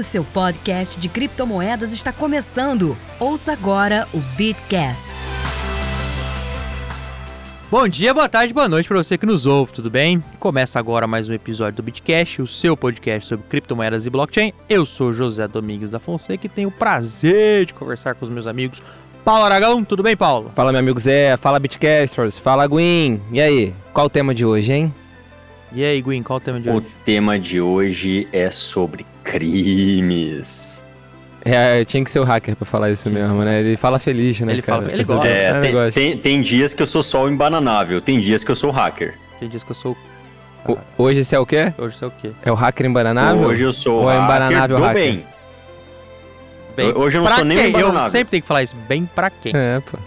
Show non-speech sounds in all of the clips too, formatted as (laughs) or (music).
O seu podcast de criptomoedas está começando. Ouça agora o Bitcast. Bom dia, boa tarde, boa noite para você que nos ouve, tudo bem? Começa agora mais um episódio do Bitcast, o seu podcast sobre criptomoedas e blockchain. Eu sou José Domingos da Fonseca e tenho o prazer de conversar com os meus amigos Paulo Aragão, tudo bem, Paulo? Fala, meu amigo Zé, fala Bitcasters, fala Gwyn. E aí, qual o tema de hoje, hein? E aí, Gwyn, qual o tema de o hoje? O tema de hoje é sobre crimes. É, tinha que ser o hacker pra falar isso mesmo, né? Ele fala feliz, né, Ele cara? fala- ele gosta. É, ele tem, gosta. tem- tem dias que eu sou só o embananável, tem dias que eu sou o hacker. Tem dias que eu sou. O- Hoje você é o quê? Hoje você é o quê? É o hacker embananável? Hoje eu sou o Ou é hacker embananável do hacker? bem. Bem, Hoje eu não pra sou nem quem? Eu embananável. sempre tenho que falar isso. Bem pra quem? É, pô.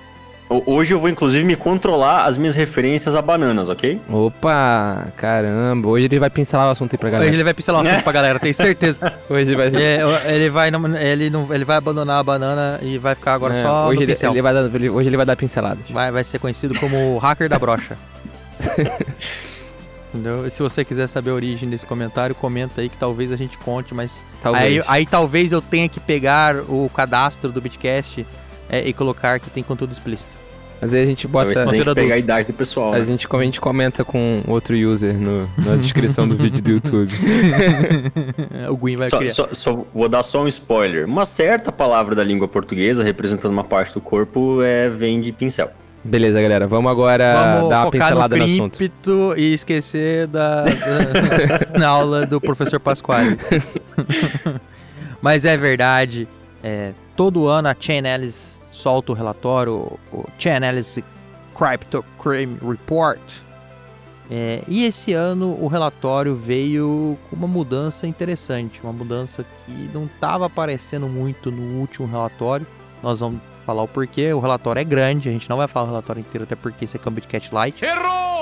Ho- Hoje eu vou inclusive me controlar as minhas referências a bananas, ok? Opa, caramba. Hoje ele vai pincelar o assunto aí pra Hoje galera. ele vai pincelar o assunto pra galera, tenho certeza. (laughs) Hoje vai ser... É, ele, vai, não- ele, não, ele vai abandonar a banana e vai ficar agora É, só hoje no ele, ele vai dar, ele- hoje ele vai dar pinceladas. Vai, vai ser conhecido como o hacker da brocha. (laughs) Entendeu? E se você quiser saber a origem desse comentário, comenta aí que talvez a gente conte, mas Talvez. Aí, aí talvez eu tenha que pegar o cadastro do Bitcast é, e colocar que tem conteúdo explícito. Mas aí a gente bota... Tem que pegar a idade do pessoal. A né? gente, a gente comenta com outro user no- na descrição do vídeo do YouTube. (laughs) o Gwyn vai Só, criar. só- só vou dar só um spoiler. Uma certa palavra da língua portuguesa, representando uma parte do corpo, é, vem de pincel. Beleza, galera. Vamos agora Vamos dar uma pincelada no no, assunto. e esquecer da, da- (laughs) na aula do professor Pasquale. (laughs) Mas é verdade, é, todo ano a Chain Analysis solta o relatório, o Chain Analysis Crypto Crime Report. É, e esse ano o relatório veio com uma mudança interessante, uma mudança que não estava aparecendo muito no último relatório. Nós vamos falar o porquê. O relatório é grande, a gente não vai falar o relatório inteiro, até porque esse é Cambit Cat Light.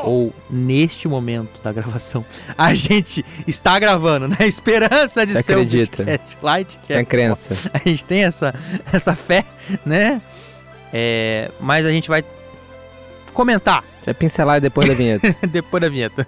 Ou neste momento da gravação, (laughs) a gente está gravando na esperança de Você ser acredita? o Cat Light. Que Tem é crença. (laughs) a gente tem essa, essa fé, né? É, mas a gente vai comentar Já pincelar depois da vinheta. (laughs) depois da vinheta.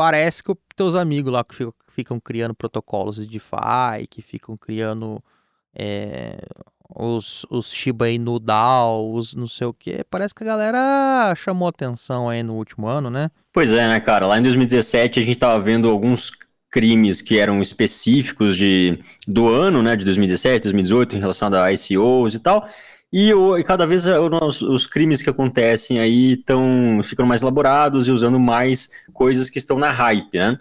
parece que os teus amigos lá que ficam, que ficam criando protocolos de DeFi, que ficam criando é, os, os Shiba Inu DAO, os não sei o que, parece que a galera chamou atenção aí no último ano, né? Pois é, né, cara? Lá em 2017 a gente tava vendo alguns crimes que eram específicos de, do ano, né, de 2017, 2018, em relação a ICOs e tal. E, o- e cada vez eh, os, os crimes que acontecem aí estão ficando mais elaborados e usando mais coisas que estão na hype, né?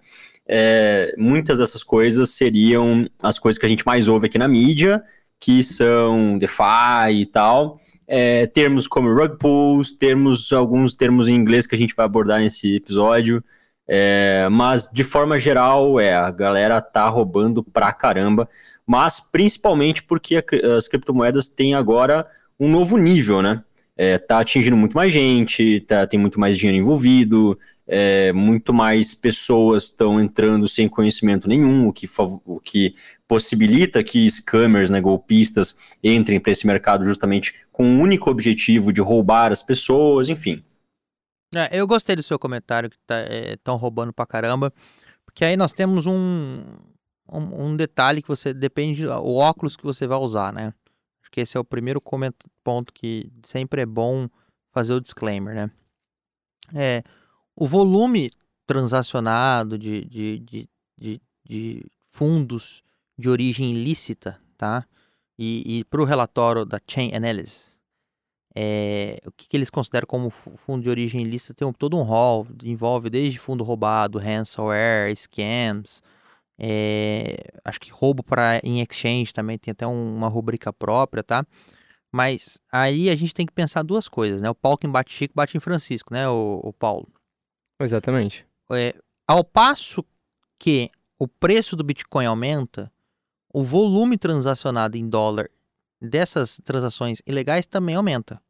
É, muitas dessas coisas seriam as coisas que a gente mais ouve aqui na mídia, que são DeFi e tal. É, termos como rug pulls, termos, alguns termos em inglês que a gente vai abordar nesse episódio. É, mas de forma geral, é, a galera tá roubando pra caramba, mas principalmente porque a as criptomoedas têm agora um novo nível, né? É, tá atingindo muito mais gente, tá, tem muito mais dinheiro envolvido, é, muito mais pessoas estão entrando sem conhecimento nenhum, o que, o que possibilita que scammers, né, golpistas, entrem para esse mercado justamente com o único objetivo de roubar as pessoas, enfim. É, eu gostei do seu comentário que estão roubando pra caramba, porque aí nós temos um, um, um detalhe que você depende o óculos que você vai usar, né? Acho que esse é o primeiro ponto que sempre é bom fazer o disclaimer, né? É, o volume transacionado de, de, de, de, de fundos de origem ilícita, tá? E, e para o relatório da Chain Analysis, é, o que, que eles consideram como fu- fundo de origem ilícita tem um- todo um rol, envolve desde fundo roubado, ransomware, scams, é, acho que roubo para em exchange também tem até um- uma rubrica própria, tá? Mas aí a gente tem que pensar duas coisas, né? O Paulo quem bate Chico bate em Francisco, né, o, o Paulo? Exatamente. É, ao passo que o preço do Bitcoin aumenta, o volume transacionado em dólar dessas transações ilegais também aumenta.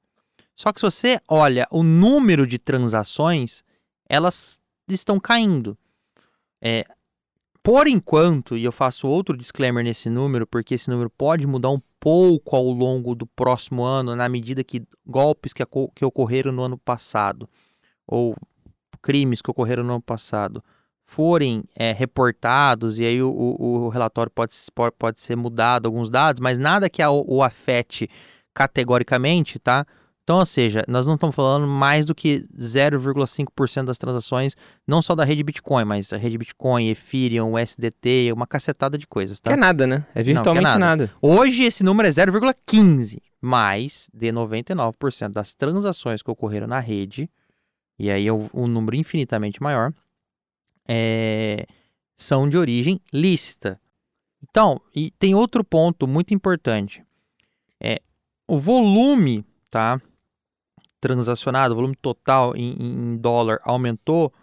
Só que se você olha o número de transações, elas estão caindo. É, por enquanto, e eu faço outro disclaimer nesse número, porque esse número pode mudar um pouco ao longo do próximo ano, na medida que golpes que, que ocorreram no ano passado, ou crimes que ocorreram no ano passado, forem é, reportados, e aí o, o, o, relatório pode, pode, ser mudado, alguns dados, mas nada que a, o afete categoricamente, tá? Então, ou seja, nós não estamos falando mais do que 0,5% das transações, não só da rede Bitcoin, mas a rede Bitcoin, Ethereum, USDT, uma cacetada de coisas, tá? Que é nada, né? É virtualmente não, é nada. nada. Hoje esse número é 0,15, mais de 99% das transações que ocorreram na rede, e aí é um número infinitamente maior, é, são de origem lícita. Então, e tem outro ponto muito importante. É, o volume, tá? transacionado, o volume total em, em, dólar aumentou,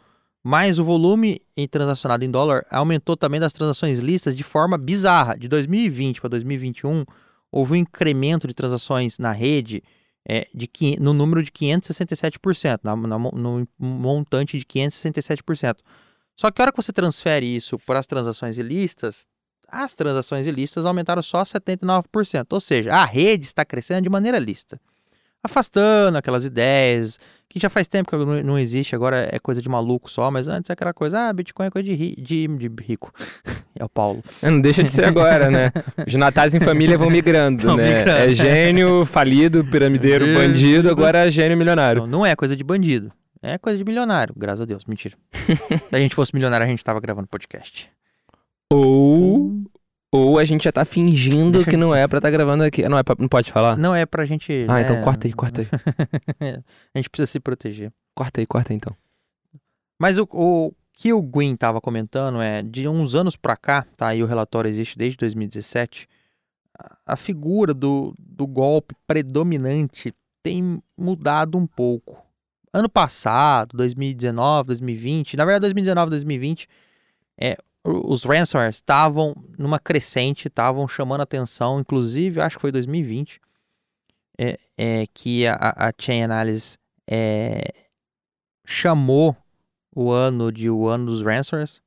mas o volume em transacionado em dólar aumentou também das transações listas de forma bizarra. De 2020 para 2021, houve um incremento de transações na rede é, de, no número de 567%, na, na, no montante de 567%. Só que a hora que você transfere isso para as transações ilícitas, as transações ilícitas aumentaram só 79%. Ou seja, a rede está crescendo de maneira lícita afastando aquelas ideias, que já faz tempo que não existe, agora é coisa de maluco só, mas antes é aquela coisa, ah, Bitcoin é coisa de, ri, de, de rico. (laughs) é o Paulo. É, não deixa de ser agora, né? (laughs) Os natais em família vão migrando, Tão né? Migrando. É gênio, falido, piramideiro, bandido, agora é gênio milionário. Não, não é coisa de bandido, é coisa de milionário, graças a Deus, mentira. Se a gente fosse milionário, a gente tava gravando podcast. Ou ou a gente já tá fingindo que não é pra estar tá gravando aqui. Não, é pra, não pode falar? Não é pra gente. Ah, então né? então corta aí, corta aí. (laughs) a gente precisa se proteger. Corta aí, corta aí então. Mas o, o que o Gwyn tava comentando é de uns anos pra cá, tá? E o relatório existe desde 2017. A, a figura do, do golpe predominante tem mudado um pouco. Ano passado, 2019, 2020, na verdade 2019, 2020, é, os ransomwares estavam numa crescente, estavam chamando atenção, inclusive, acho que foi 2020, é, é, que a, a Chain Analysis é, chamou o ano de o ano dos ransomwares.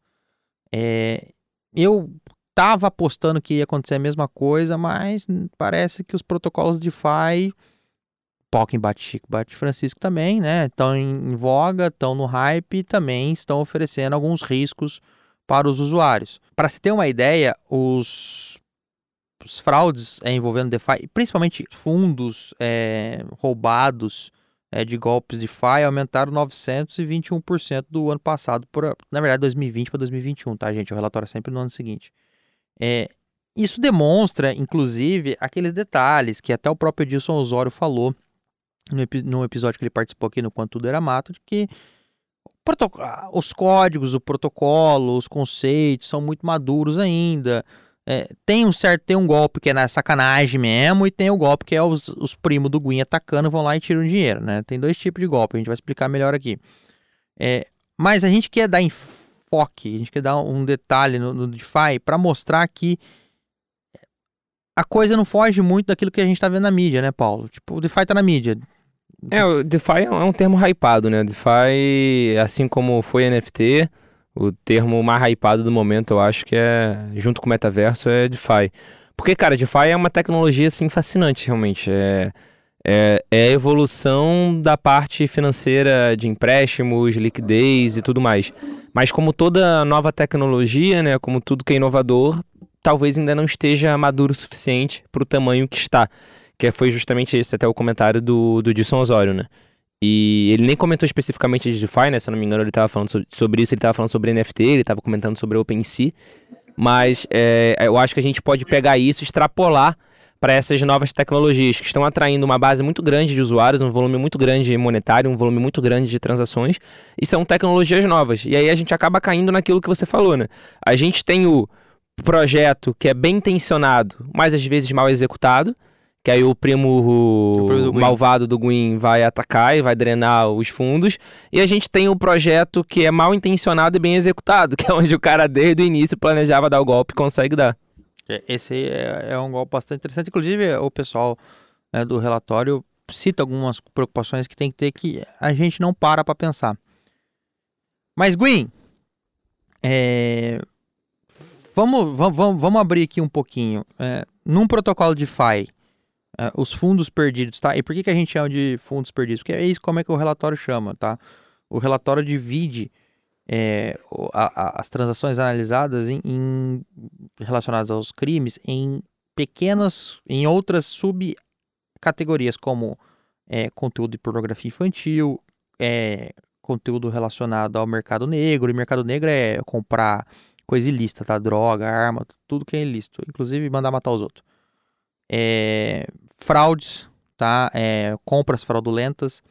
É, eu estava apostando que ia acontecer a mesma coisa, mas parece que os protocolos de DeFi, Pokken bate Chico, bate Francisco também, né? Estão em, em voga, estão no hype e também estão oferecendo alguns riscos para os usuários. Para se ter uma ideia, os, os fraudes é, envolvendo DeFi, principalmente fundos é, roubados é, de golpes DeFi, aumentaram 921% do ano passado, por, na verdade 2020 para 2021, tá gente? O relatório é sempre no ano seguinte. É, isso demonstra, inclusive, aqueles detalhes que até o próprio Edilson Osório falou no, episódio que ele participou aqui no Quanto Tudo Era Mato, de que os códigos, o protocolo, os conceitos são muito maduros ainda. É, tem um certo, tem um golpe que é na sacanagem mesmo, e tem o golpe que é os, os primos do Gwyn atacando, vão lá e tiram dinheiro, né? Tem dois tipos de golpe, a gente vai explicar melhor aqui. É, mas a gente quer dar enfoque, a gente quer dar um detalhe no, no DeFi para mostrar que a coisa não foge muito daquilo que a gente está vendo na mídia, né, Paulo? Tipo, o DeFi tá na mídia. É, o DeFi é um termo hypado, né? DeFi, assim como foi NFT, o termo mais hypado do momento, eu acho que é, junto com o metaverso, é DeFi. Porque, cara, DeFi é uma tecnologia, assim, fascinante, realmente. É, é, é a evolução da parte financeira de empréstimos, liquidez e tudo mais. Mas como toda nova tecnologia, né, como tudo que é inovador, talvez ainda não esteja maduro o suficiente para o tamanho que está. Que foi justamente esse até o comentário do, do Dilson Osório, né? E ele nem comentou especificamente de DeFi, né? Se eu não me engano, ele estava falando sobre isso, ele estava falando sobre NFT, ele estava comentando sobre OpenSea. Mas é, eu acho que a gente pode pegar isso extrapolar para essas novas tecnologias que estão atraindo uma base muito grande de usuários, um volume muito grande monetário, um volume muito grande de transações, e são tecnologias novas. E aí a gente acaba caindo naquilo que você falou, né? A gente tem o projeto que é bem intencionado, mas às vezes mal executado, que aí o primo, o, o do malvado do Gwyn vai atacar e vai drenar os fundos. E a gente tem o projeto que é mal intencionado e bem executado, (laughs) que é onde o cara desde o início planejava dar o golpe e consegue dar. Esse é, é um golpe bastante interessante. Inclusive, o pessoal né, do relatório cita algumas preocupações que tem que ter que a gente não para para pensar. Mas, Gwen, é... vamos, vamos, vamos abrir aqui um pouquinho. É, num protocolo de FI, é, os fundos perdidos, tá? E por que, que a gente chama de fundos perdidos? Porque é isso como é que o relatório chama, tá? O relatório divide é, a, a, as transações analisadas em, em, relacionadas aos crimes em pequenas, em outras subcategorias, como é, conteúdo de pornografia infantil, é, conteúdo relacionado ao mercado negro. E mercado negro é comprar coisa ilícita, tá? Droga, arma, tudo que é ilícito. Inclusive mandar matar os outros. É, fraudes, tá? É, compras fraudulentas.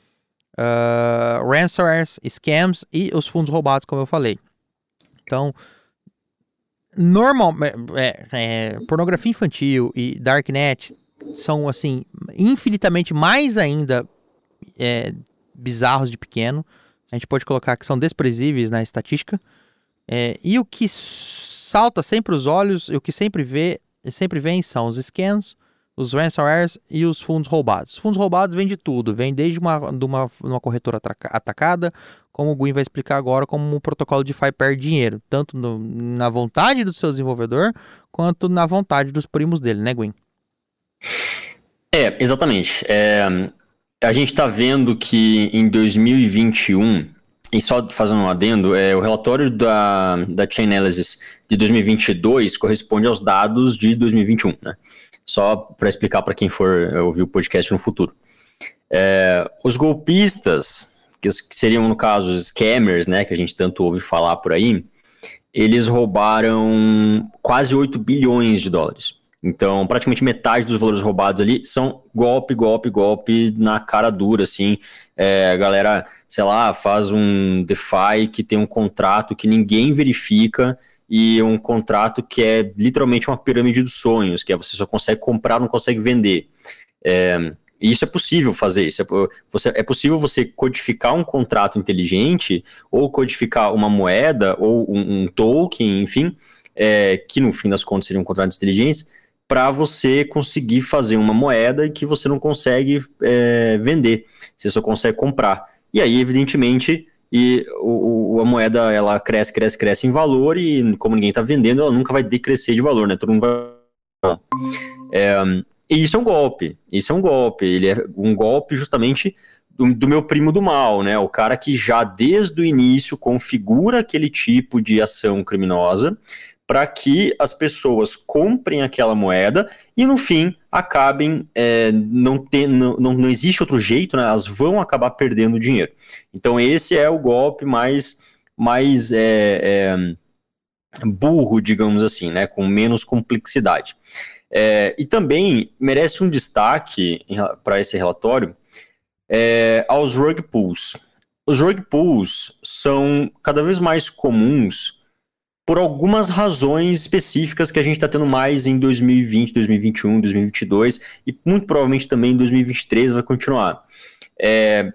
Uh, ransomwares, scams e os fundos roubados, como eu falei. Então, normal, é, é, pornografia infantil e darknet são assim infinitamente mais ainda é, bizarros de pequeno a gente pode colocar que são desprezíveis na estatística. É, e o que salta sempre os olhos, e o que sempre vê, sempre vem são os scans, os ransomwares e os fundos roubados. Os fundos roubados vêm de tudo, vem desde uma, de uma, uma corretora atacada, como o Gui vai explicar agora, como um protocolo de FI perde dinheiro, tanto no, na vontade do seu desenvolvedor, quanto na vontade dos primos dele, né, Gui? É, exatamente. É, a gente está vendo que em 2021, e só fazendo um adendo, é, o relatório da, da Chainalysis de 2022 corresponde aos dados de 2021, né? Só para explicar para quem for ouvir o podcast no futuro. É, os golpistas, que, seriam no caso os scammers, né, que a gente tanto ouve falar por aí, eles roubaram quase 8 bilhões de dólares. Então, praticamente metade dos valores roubados ali são golpe, golpe, golpe na cara dura, assim. É, a galera, sei lá, faz um DeFi que tem um contrato que ninguém verifica e um contrato que é literalmente uma pirâmide dos sonhos, que é você só consegue comprar, não consegue vender. É, e isso é possível fazer. Isso é, você, é possível você codificar um contrato inteligente, ou codificar uma moeda, ou um, um token, enfim, é, que no fim das contas seriam contratos inteligentes, para você conseguir fazer uma moeda que você não consegue é, vender, você só consegue comprar. E aí, evidentemente, e o, o, a moeda ela cresce, cresce, cresce em valor e como ninguém está vendendo, ela nunca vai decrescer de valor, né? Todo mundo vai. É, e isso é um golpe. Isso é um golpe. Ele é um golpe justamente do, do, meu primo do mal, né? O cara que já desde o início configura aquele tipo de ação criminosa para que as pessoas comprem aquela moeda e no fim acabem é, não, ter, não, não existe outro jeito, né? elas vão acabar perdendo dinheiro. Então esse é o golpe mais, mais é, é, burro, digamos assim, né? com menos complexidade. É, e também merece um destaque para esse relatório é, aos rug pulls. Os rug pulls são cada vez mais comuns por algumas razões específicas que a gente está tendo mais em 2020, 2021, 2022 e muito provavelmente também em 2023 vai continuar. É,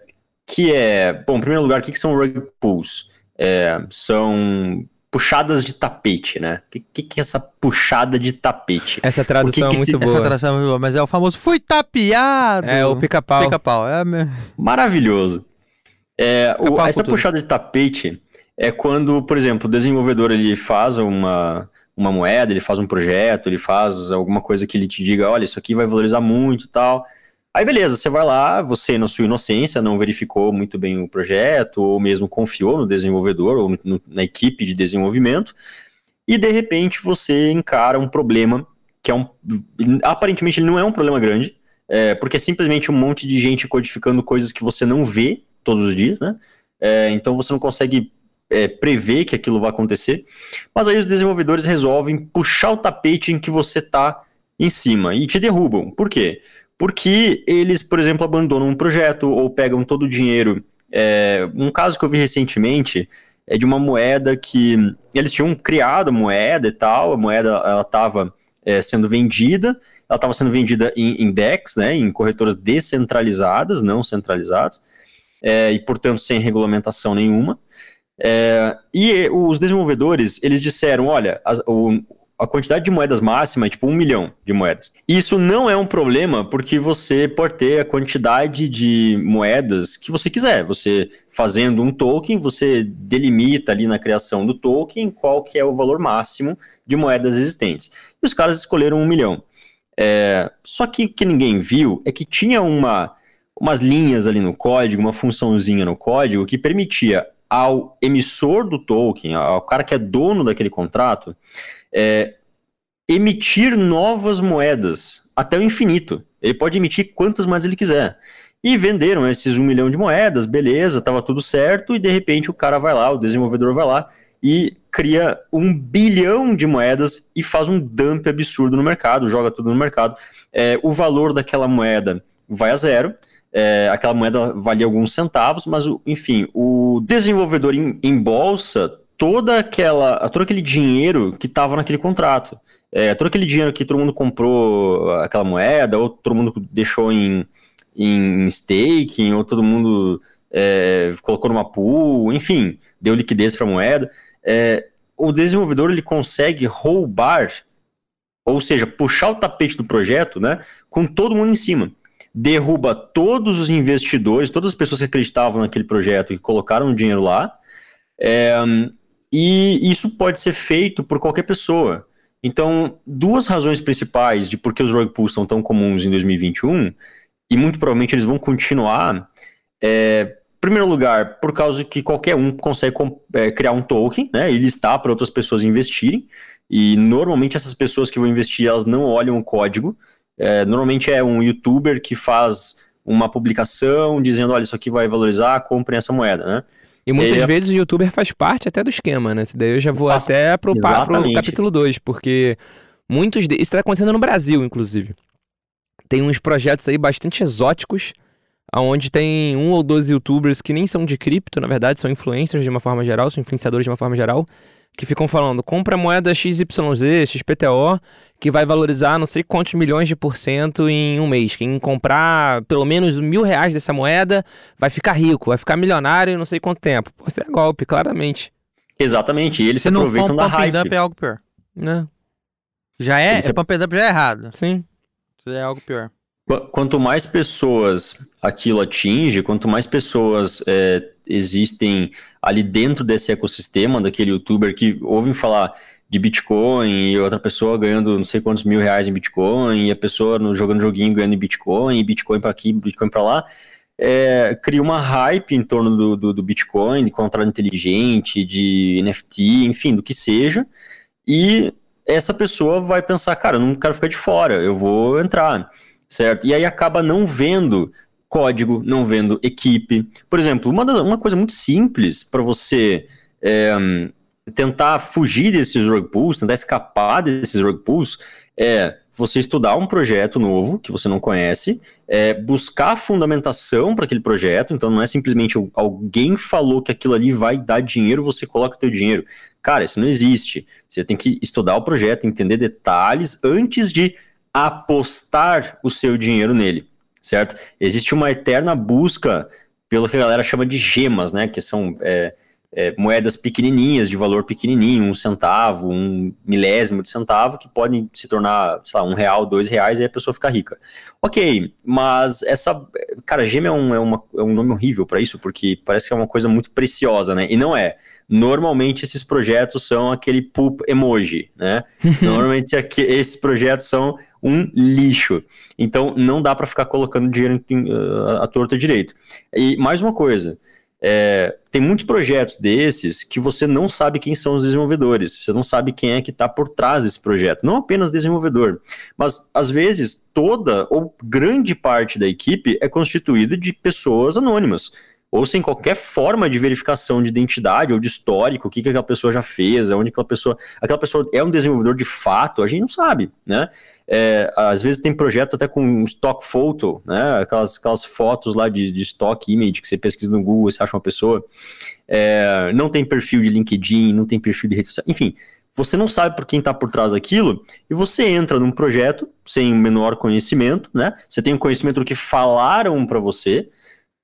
que é, bom, em primeiro lugar, o que, que são rug pulls? É, são puxadas de tapete, né? O que, que, que, é essa puxada de tapete? Essa tradução que é muito se... boa. Essa tradução é muito boa, mas é o famoso fui tapeado. É o pica-pau. Pica-pau. É... Maravilhoso. É, o, essa puxada de tapete é quando, por exemplo, o desenvolvedor ele faz uma, uma moeda, ele faz um projeto, ele faz alguma coisa que ele te diga, olha, isso aqui vai valorizar muito e tal. Aí beleza, você vai lá, você na sua inocência não verificou muito bem o projeto, ou mesmo confiou no desenvolvedor, ou no, na equipe de desenvolvimento, e de repente você encara um problema que é um. Aparentemente ele não é um problema grande, é, porque é simplesmente um monte de gente codificando coisas que você não vê todos os dias, né? É, então você não consegue é, prever que aquilo vai acontecer, mas aí os desenvolvedores resolvem puxar o tapete em que você está em cima e te derrubam. Por quê? Porque eles, por exemplo, abandonam um projeto ou pegam todo o dinheiro. É, um caso que eu vi recentemente é de uma moeda que eles tinham criado a moeda e tal, a moeda ela estava é, sendo vendida, ela estava sendo vendida em, em DEX, né, em corretoras descentralizadas, não centralizadas, é, e portanto sem regulamentação nenhuma. É, e os desenvolvedores, eles disseram, olha, as, o, a quantidade de moedas máxima é tipo um milhão de moedas. Isso não é um problema porque você pode ter a quantidade de moedas que você quiser. Você fazendo um token, você delimita ali na criação do token qual que é o valor máximo de moedas existentes. E os caras escolheram um milhão. É, só que o que ninguém viu é que tinha uma, umas linhas ali no código, uma funçãozinha no código que permitia ao emissor do token, ao cara que é dono daquele contrato, é, emitir novas moedas até o infinito. Ele pode emitir quantas moedas ele quiser. E venderam esses um milhão de moedas, beleza, estava tudo certo, e de repente o cara vai lá, o desenvolvedor vai lá e cria um bilhão de moedas e faz um dump absurdo no mercado, joga tudo no mercado. É, o valor daquela moeda vai a zero. É, aquela moeda valia alguns centavos, mas enfim, o desenvolvedor em, em bolsa toda aquela, todo aquele dinheiro que estava naquele contrato. É, todo aquele dinheiro que todo mundo comprou aquela moeda, ou todo mundo deixou em, em staking, ou todo mundo é, colocou numa pool, enfim, deu liquidez para a moeda. É, o desenvolvedor ele consegue roubar, ou seja, puxar o tapete do projeto, né, com todo mundo em cima. Derruba todos os investidores, todas as pessoas que acreditavam naquele projeto e colocaram dinheiro lá. É, e isso pode ser feito por qualquer pessoa. Então, duas razões principais de por que os rug pulls são tão comuns em 2021, e muito provavelmente eles vão continuar, é, primeiro lugar, por causa que qualquer um consegue é, criar um token, né, e listar para outras pessoas investirem, e normalmente essas pessoas que vão investir, elas não olham o código, é, normalmente é um youtuber que faz uma publicação dizendo, olha, isso aqui vai valorizar, comprem essa moeda, né, e muitas ele... vezes o youtuber faz parte até do esquema, né? daí eu já vou Faço... até pro, pro capítulo 2, porque muitos. De... Isso está acontecendo no Brasil, inclusive. Tem uns projetos aí bastante exóticos, onde tem um ou dois youtubers que nem são de cripto, na verdade, são influencers de uma forma geral, são influenciadores de uma forma geral, que ficam falando, compra moeda XYZ, XPTO, que vai valorizar não sei quantos milhões de por cento em um mês. Quem comprar pelo menos mil reais dessa moeda vai ficar rico, vai ficar milionário em não sei quanto tempo. Pô, isso é golpe, claramente. Exatamente, e eles se, se aproveitam da hype. Up é algo pior. Né? Já é, Esse é, pump up já é errado. Sim. Isso é algo pior. Quanto mais pessoas aquilo atinge, quanto mais pessoas é, existem ali dentro desse ecossistema, daquele youtuber que ouvem falar de Bitcoin e outra pessoa ganhando não sei quantos mil reais em Bitcoin, e a pessoa no, jogando joguinho ganhando em Bitcoin, e Bitcoin para aqui, Bitcoin para lá, é, cria uma hype em torno do, do, do, Bitcoin, de contrato inteligente, de NFT, enfim, do que seja, e essa pessoa vai pensar, cara, eu não quero ficar de fora, eu vou entrar certo? E aí acaba não vendo código, não vendo equipe. Por exemplo, uma, uma coisa muito simples para você é, tentar fugir desses rug pulls, tentar escapar desses rug pulls, é você estudar um projeto novo que você não conhece, é, buscar fundamentação para aquele projeto, então não é simplesmente alguém falou que aquilo ali vai dar dinheiro, você coloca teu dinheiro. Cara, isso não existe. Você tem que estudar o projeto, entender detalhes antes de apostar o seu dinheiro nele, certo? Existe uma eterna busca pelo que a galera chama de gemas, né? Que são é, é, moedas pequenininhas, de valor pequenininho, um centavo, um milésimo de centavo, que podem se tornar, sei lá, um real, dois reais, e a pessoa fica rica. Ok, mas essa. Cara, gema é um, é uma, é um nome horrível para isso, porque parece que é uma coisa muito preciosa, né? E não é. Normalmente esses projetos são aquele poop emoji, né? (laughs) Normalmente aqui, esses projetos são um lixo. Então não dá para ficar colocando dinheiro uh, à torta direito. E mais uma coisa. É, tem muitos projetos desses que você não sabe quem são os desenvolvedores, você não sabe quem é que está por trás desse projeto, não apenas desenvolvedor, mas às vezes toda ou grande parte da equipe é constituída de pessoas anônimas ou sem qualquer forma de verificação de identidade ou de histórico, o que, que aquela pessoa já fez, onde aquela pessoa. Aquela pessoa é um desenvolvedor de fato, a gente não sabe, né? É, às vezes tem projeto até com stock photo, né? Aquelas, aquelas fotos lá de, de stock image que você pesquisa no Google e você acha uma pessoa. É, não tem perfil de LinkedIn, não tem perfil de rede social, enfim. Você não sabe por quem está por trás daquilo e você entra num projeto sem o menor conhecimento, né? Você tem o um conhecimento do que falaram para você,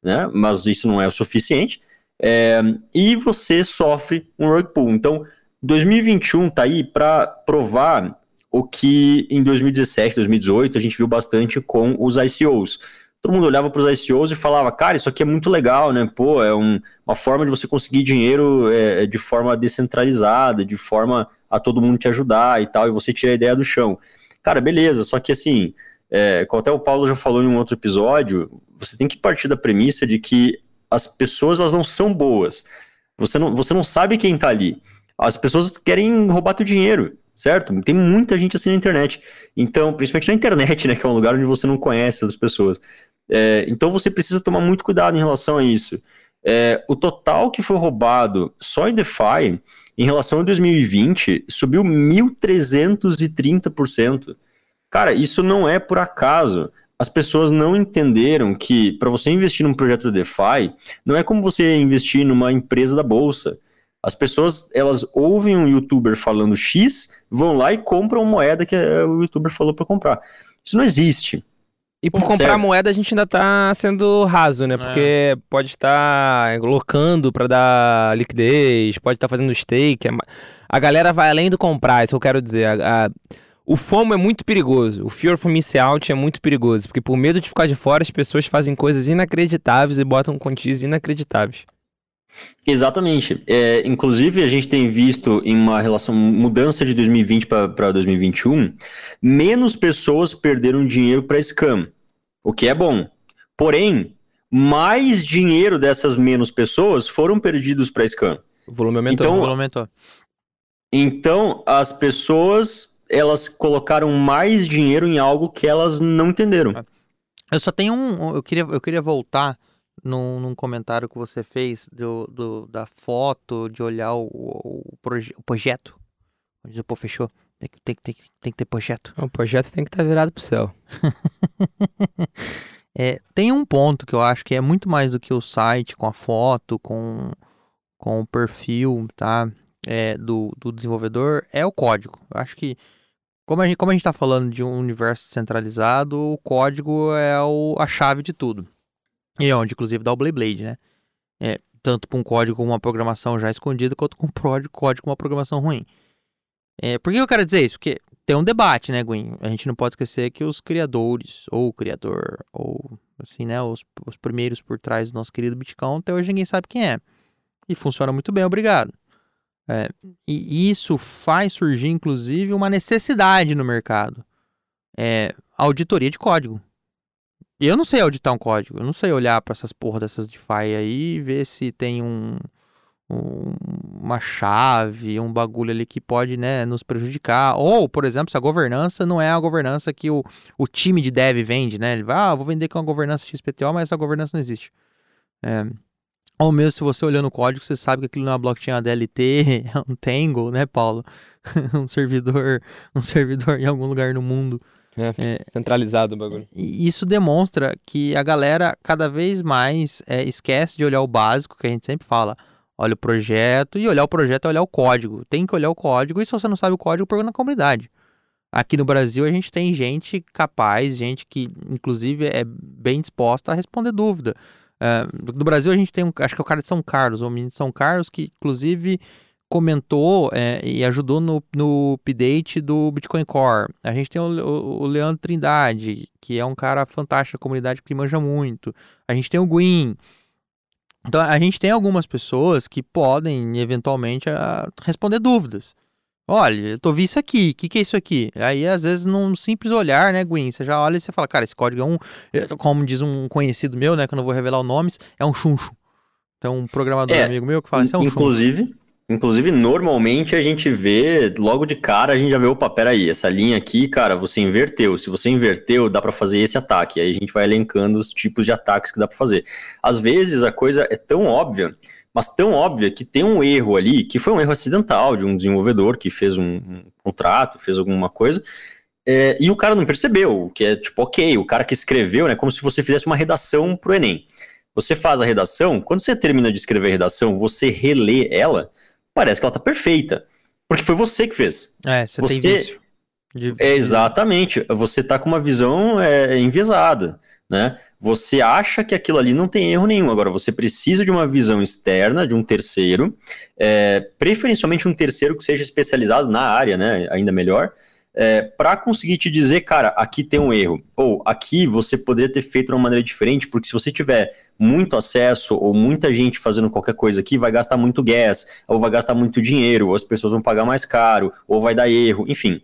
né? Mas isso não é o suficiente. É, e você sofre um rug pull. Então, 2021 tá aí para provar o que em 2017, 2018 a gente viu bastante com os ICOs. Todo mundo olhava para os ICOs e falava, cara, isso aqui é muito legal, né? Pô, é um, uma forma de você conseguir dinheiro é, de forma descentralizada, de forma a todo mundo te ajudar e tal, e você tira a ideia do chão. Cara, beleza, só que assim, é, como até o Paulo já falou em um outro episódio, você tem que partir da premissa de que as pessoas elas não são boas. Você não, você não sabe quem está ali. As pessoas querem roubar teu dinheiro, certo? Tem muita gente assim na internet. Então, principalmente na internet, né? Que é um lugar onde você não conhece outras pessoas. É, então você precisa tomar muito cuidado em relação a isso. É, o total que foi roubado só em DeFi, em relação a 2020, subiu 1.330%. Cara, isso não é por acaso as pessoas não entenderam que para você investir num projeto DeFi, não é como você investir numa empresa da bolsa. As pessoas, elas ouvem um youtuber falando X, vão lá e compram moeda que o youtuber falou para comprar. Isso não existe. E por comprar certo. moeda a gente ainda tá sendo raso, né? Porque é. pode estar locando para dar liquidez, pode estar fazendo stake. É a galera vai além do comprar, isso eu quero dizer. A, a o FOMO é muito perigoso. O Fear of Missing Out é muito perigoso. Porque por medo de ficar de fora, as pessoas fazem coisas inacreditáveis e botam quantias inacreditáveis. Exatamente. É, inclusive, a gente tem visto em uma relação mudança de 2020 para 2021, menos pessoas perderam dinheiro para scam, o que é bom. Porém, mais dinheiro dessas menos pessoas foram perdidos para scam. O volume aumentou. Então, o volume aumentou. Então, as pessoas elas colocaram mais dinheiro em algo que elas não entenderam. Eu só tenho um. Eu queria, eu queria voltar num, num comentário que você fez do, do, da foto, de olhar o, o, proje, o projeto. Onde pô, fechou. Tem que, tem, tem, tem que ter projeto. O projeto tem que estar tá virado pro céu. (laughs) é, tem um ponto que eu acho que é muito mais do que o site com a foto, com, com o perfil, tá? É, do, do desenvolvedor, é o código. Eu acho que como a gente como a está falando de um universo centralizado, o código é o, a chave de tudo. E é onde, inclusive, dá o Blade Blade, né? É, tanto para um código com uma programação já escondida, quanto com um código com uma programação ruim. É, por que eu quero dizer isso? Porque tem um debate, né, Gwen? A gente não pode esquecer que os criadores, ou o criador, ou assim, né, os, os primeiros por trás do nosso querido Bitcoin, até hoje ninguém sabe quem é. E funciona muito bem, obrigado. É, e isso faz surgir, inclusive, uma necessidade no mercado. É auditoria de código. Eu não sei auditar um código. Eu não sei olhar para essas porra dessas DeFi aí e ver se tem um, um, uma chave, um bagulho ali que pode né, nos prejudicar. Ou, por exemplo, se a governança não é a governança que o, o time de dev vende, né? Ele vai, ah, vou vender com a governança XPTO, mas essa governança não existe. É, ou mesmo se você olhando o código, você sabe que aquilo não é uma blockchain ADLT, (laughs) é um Tangle, né, Paulo? (laughs) um servidor, um servidor em algum lugar no mundo. É, é, centralizado o bagulho. E isso demonstra que a galera cada vez mais é, esquece de olhar o básico, que a gente sempre fala. Olha o projeto, e olhar o projeto é olhar o código. Tem que olhar o código, e se você não sabe o código, pergunta na comunidade. Aqui no Brasil a gente tem gente capaz, gente que inclusive é bem disposta a responder dúvida. Uh, do Brasil a gente tem um, acho que é o cara de São Carlos, o menino de São Carlos, que inclusive comentou é, e ajudou no, no update do Bitcoin Core. A gente tem o, o, Leandro Trindade, que é um cara fantástico da comunidade que manja muito. A gente tem o Gwyn. Então a gente tem algumas pessoas que podem eventualmente a, responder dúvidas. Olha, eu tô vendo isso aqui, o que, que é isso aqui? Aí, às vezes, num simples olhar, né, Gwen, você já olha e você fala, cara, esse código é um, como diz um conhecido meu, né, que eu não vou revelar o nomes, é um chuncho. Então, um programador é, amigo meu que fala, isso é um inclusive, chuncho. Inclusive, normalmente a gente vê, logo de cara, a gente já vê, opa, peraí, essa linha aqui, cara, você inverteu. Se você inverteu, dá para fazer esse ataque. Aí a gente vai elencando os tipos de ataques que dá para fazer. Às vezes a coisa é tão óbvia mas tão óbvia que tem um erro ali, que foi um erro acidental de um desenvolvedor que fez um, um contrato, fez alguma coisa, é, e o cara não percebeu, que é tipo, ok, o cara que escreveu, né, como se você fizesse uma redação pro Enem. Você faz a redação, quando você termina de escrever a redação, você relê ela, parece que ela tá perfeita. Porque foi você que fez. É, você, você tem vício. De- É, exatamente. Você tá com uma visão é, enviesada, né? Você acha que aquilo ali não tem erro nenhum. Agora, você precisa de uma visão externa, de um terceiro, é, preferencialmente um terceiro que seja especializado na área, né? Ainda melhor, para conseguir te dizer, cara, aqui tem um erro. Ou aqui você poderia ter feito de uma maneira diferente, porque se você tiver muito acesso ou muita gente fazendo qualquer coisa aqui, vai gastar muito gas, ou vai gastar muito dinheiro, ou as pessoas vão pagar mais caro, ou vai dar erro, enfim.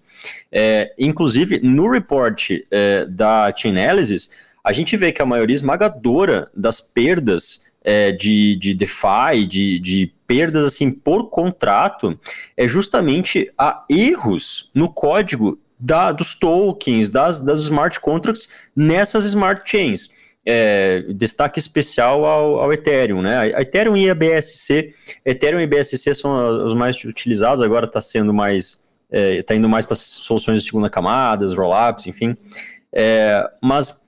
É, inclusive, no report é, da Chainalysis, a gente vê que a maioria esmagadora das perdas é, de, de DeFi, de, de perdas assim por contrato, é justamente a erros no código da, dos tokens, das, das smart contracts nessas smart chains. É, destaque especial ao, ao, Ethereum, né? A Ethereum e a BSC, Ethereum e BSC são os mais utilizados, agora está sendo mais, está é, indo mais para soluções de segunda camada, rollups, enfim. É, mas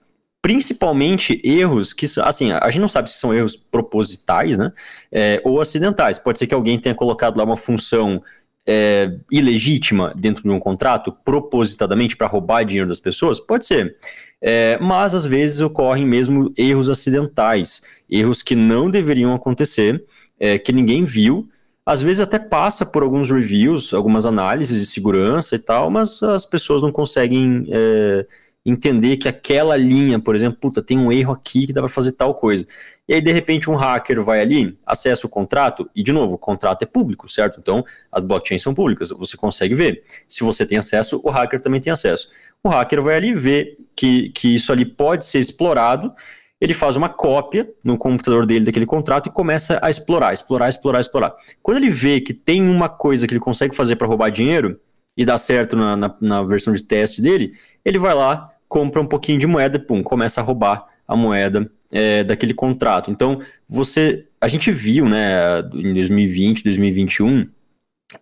principalmente erros que, assim, a gente não sabe se são erros propositais, né, é, ou acidentais. Pode ser que alguém tenha colocado lá uma função é, ilegítima dentro de um contrato, propositadamente para roubar dinheiro das pessoas? Pode ser. É, mas às vezes ocorrem mesmo erros acidentais, erros que não deveriam acontecer, é, que ninguém viu. Às vezes até passa por alguns reviews, algumas análises de segurança e tal, mas as pessoas não conseguem é, entender que aquela linha, por exemplo, puta, tem um erro aqui que dá para fazer tal coisa. E aí, de repente, um hacker vai ali, acessa o contrato, e de novo, o contrato é público, certo? Então, as blockchains são públicas, você consegue ver. Se você tem acesso, o hacker também tem acesso. O hacker vai ali ver que, que isso ali pode ser explorado, ele faz uma cópia no computador dele daquele contrato e começa a explorar, explorar, explorar, explorar. Quando ele vê que tem uma coisa que ele consegue fazer para roubar dinheiro, e dá certo na, na, na versão de teste dele, ele vai lá, compra um pouquinho de moeda e pum, começa a roubar a moeda é, daquele contrato. Então, você. A gente viu, né, em 2020, 2021,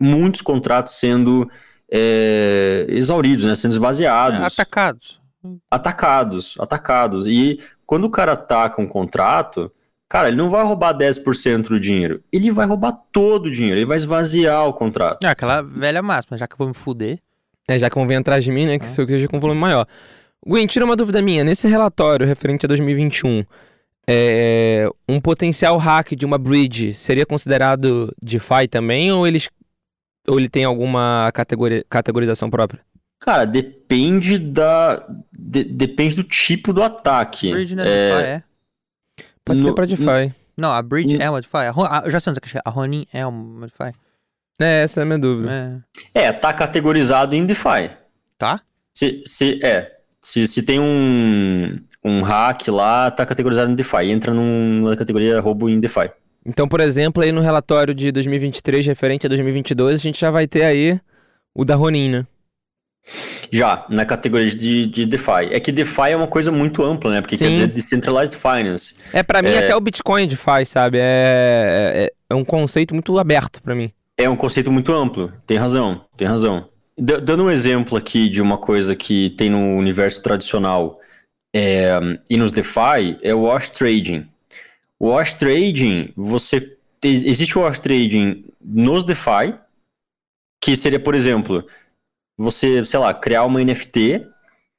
muitos contratos sendo é, exauridos, né, sendo esvaziados. Atacados. Atacados, atacados. E quando o cara ataca um contrato, cara, ele não vai roubar 10% do dinheiro, ele vai roubar todo o dinheiro, ele vai esvaziar o contrato. É aquela velha máxima, já que eu vou me fuder. É, já que vão vir atrás de mim, né, que é. eu seja com volume maior. Gwen, tira uma dúvida minha. Nesse relatório referente a 2021, é, um potencial hack de uma bridge seria considerado DeFi também ou eles ou ele tem alguma categori, categorização própria? Cara, depende da de, depende do tipo do ataque. Bridge não é, é DeFi, é? Pode no, ser para DeFi. Não, a bridge no, é uma DeFi. A, eu já sei onde é a Ronin é uma DeFi. É, essa é a minha dúvida. É, é tá categorizado em DeFi. Tá? Se, se, é, se, se tem um, um hack lá, tá categorizado em DeFi, entra numa categoria roubo em DeFi. Então, por exemplo, aí no relatório de 2023 referente a 2022, a gente já vai ter aí o da Ronin, né? Já, na categoria de, de DeFi. É que DeFi é uma coisa muito ampla, né? Porque Sim. quer dizer Decentralized Finance. É, para mim, é... até o Bitcoin DeFi, sabe? É, é, é um conceito muito aberto para mim. É um conceito muito amplo, tem razão, tem razão. Dando um exemplo aqui de uma coisa que tem no universo tradicional é, e nos DeFi, é o wash trading. O wash trading, você existe o wash trading nos DeFi, que seria, por exemplo, você, sei lá, criar uma NFT